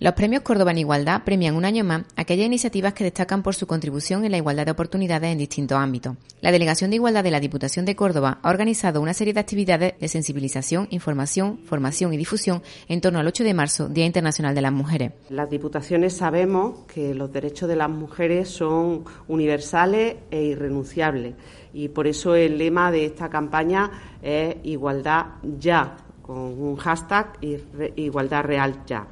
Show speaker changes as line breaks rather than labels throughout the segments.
Los premios Córdoba en Igualdad premian un año más aquellas iniciativas que destacan por su contribución en la igualdad de oportunidades en distintos ámbitos. La Delegación de Igualdad de la Diputación de Córdoba ha organizado una serie de actividades de sensibilización, información, formación y difusión en torno al 8 de marzo, Día Internacional de las Mujeres.
Las diputaciones sabemos que los derechos de las mujeres son universales e irrenunciables y por eso el lema de esta campaña es Igualdad ya, con un hashtag Igualdad Real ya.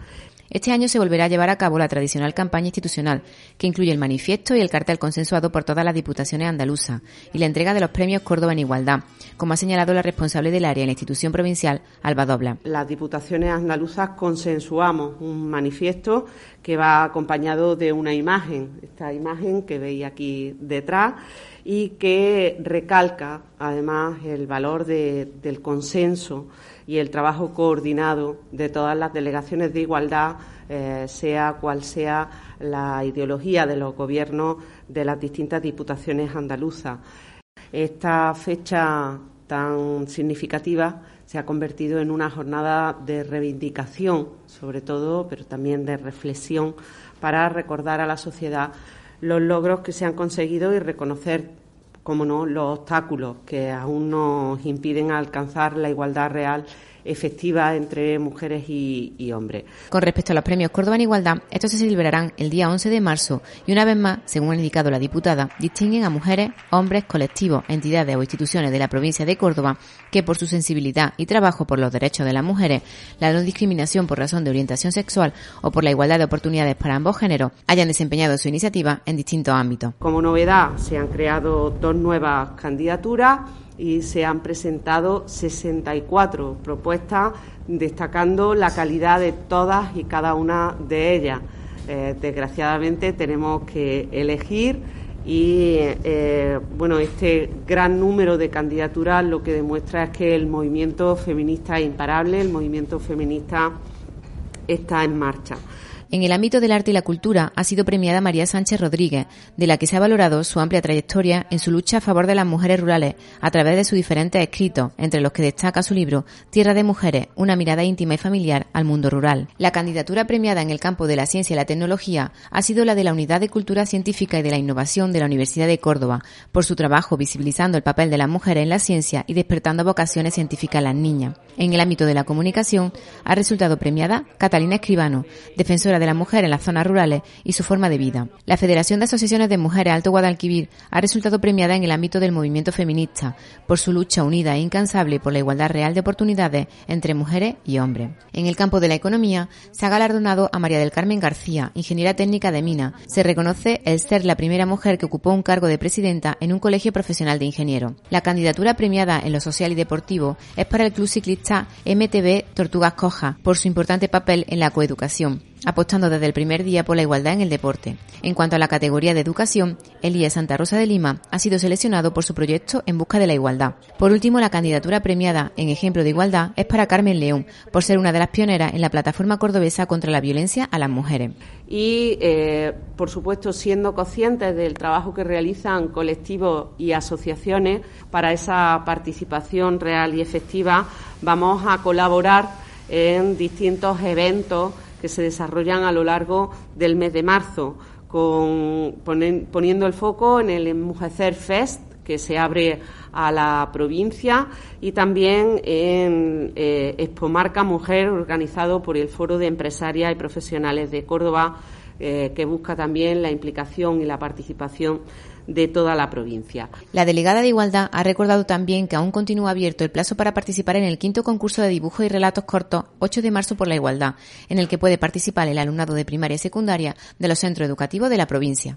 Este año se volverá a llevar a cabo la tradicional campaña institucional, que incluye el manifiesto y el cartel consensuado por todas las diputaciones andaluzas, y la entrega de los premios Córdoba en Igualdad, como ha señalado la responsable del área en la institución provincial, Alba Dobla.
Las diputaciones andaluzas consensuamos un manifiesto que va acompañado de una imagen, esta imagen que veis aquí detrás, y que recalca además el valor del consenso y el trabajo coordinado de todas las delegaciones de igualdad, eh, sea cual sea la ideología de los gobiernos de las distintas diputaciones andaluzas. Esta fecha tan significativa se ha convertido en una jornada de reivindicación, sobre todo, pero también de reflexión, para recordar a la sociedad los logros que se han conseguido y reconocer como no, los obstáculos que aún nos impiden alcanzar la igualdad real efectiva entre mujeres y, hombres.
Con respecto a los premios Córdoba en Igualdad, estos se celebrarán el día 11 de marzo y una vez más, según ha indicado la diputada, distinguen a mujeres, hombres, colectivos, entidades o instituciones de la provincia de Córdoba que por su sensibilidad y trabajo por los derechos de las mujeres, la no discriminación por razón de orientación sexual o por la igualdad de oportunidades para ambos géneros hayan desempeñado su iniciativa en distintos ámbitos.
Como novedad, se han creado dos nuevas candidaturas y se han presentado 64 propuestas destacando la calidad de todas y cada una de ellas. Eh, desgraciadamente tenemos que elegir y eh, bueno este gran número de candidaturas lo que demuestra es que el movimiento feminista es imparable, el movimiento feminista está en marcha.
En el ámbito del arte y la cultura ha sido premiada María Sánchez Rodríguez, de la que se ha valorado su amplia trayectoria en su lucha a favor de las mujeres rurales a través de sus diferentes escritos, entre los que destaca su libro Tierra de Mujeres, una mirada íntima y familiar al mundo rural. La candidatura premiada en el campo de la ciencia y la tecnología ha sido la de la Unidad de Cultura Científica y de la Innovación de la Universidad de Córdoba, por su trabajo visibilizando el papel de las mujeres en la ciencia y despertando vocaciones científicas a las niñas. En el ámbito de la comunicación ha resultado premiada Catalina Escribano, defensora de la mujer en las zonas rurales y su forma de vida. La Federación de Asociaciones de Mujeres Alto Guadalquivir ha resultado premiada en el ámbito del movimiento feminista por su lucha unida e incansable por la igualdad real de oportunidades entre mujeres y hombres. En el campo de la economía se ha galardonado a María del Carmen García, ingeniera técnica de mina. Se reconoce el ser la primera mujer que ocupó un cargo de presidenta en un colegio profesional de ingenieros. La candidatura premiada en lo social y deportivo es para el club ciclista MTB Tortugas Coja por su importante papel en la coeducación apostando desde el primer día por la igualdad en el deporte. En cuanto a la categoría de educación, Elías Santa Rosa de Lima ha sido seleccionado por su proyecto En Busca de la Igualdad. Por último, la candidatura premiada en ejemplo de igualdad es para Carmen León, por ser una de las pioneras en la plataforma cordobesa contra la violencia a las mujeres.
Y, eh, por supuesto, siendo conscientes del trabajo que realizan colectivos y asociaciones para esa participación real y efectiva, vamos a colaborar en distintos eventos que se desarrollan a lo largo del mes de marzo, con, poniendo el foco en el Enmujecer Fest, que se abre a la provincia, y también en eh, Expomarca Mujer, organizado por el Foro de Empresarias y Profesionales de Córdoba, eh, que busca también la implicación y la participación de toda la provincia.
La delegada de Igualdad ha recordado también que aún continúa abierto el plazo para participar en el quinto concurso de dibujo y relatos cortos 8 de marzo por la igualdad, en el que puede participar el alumnado de primaria y secundaria de los centros educativos de la provincia.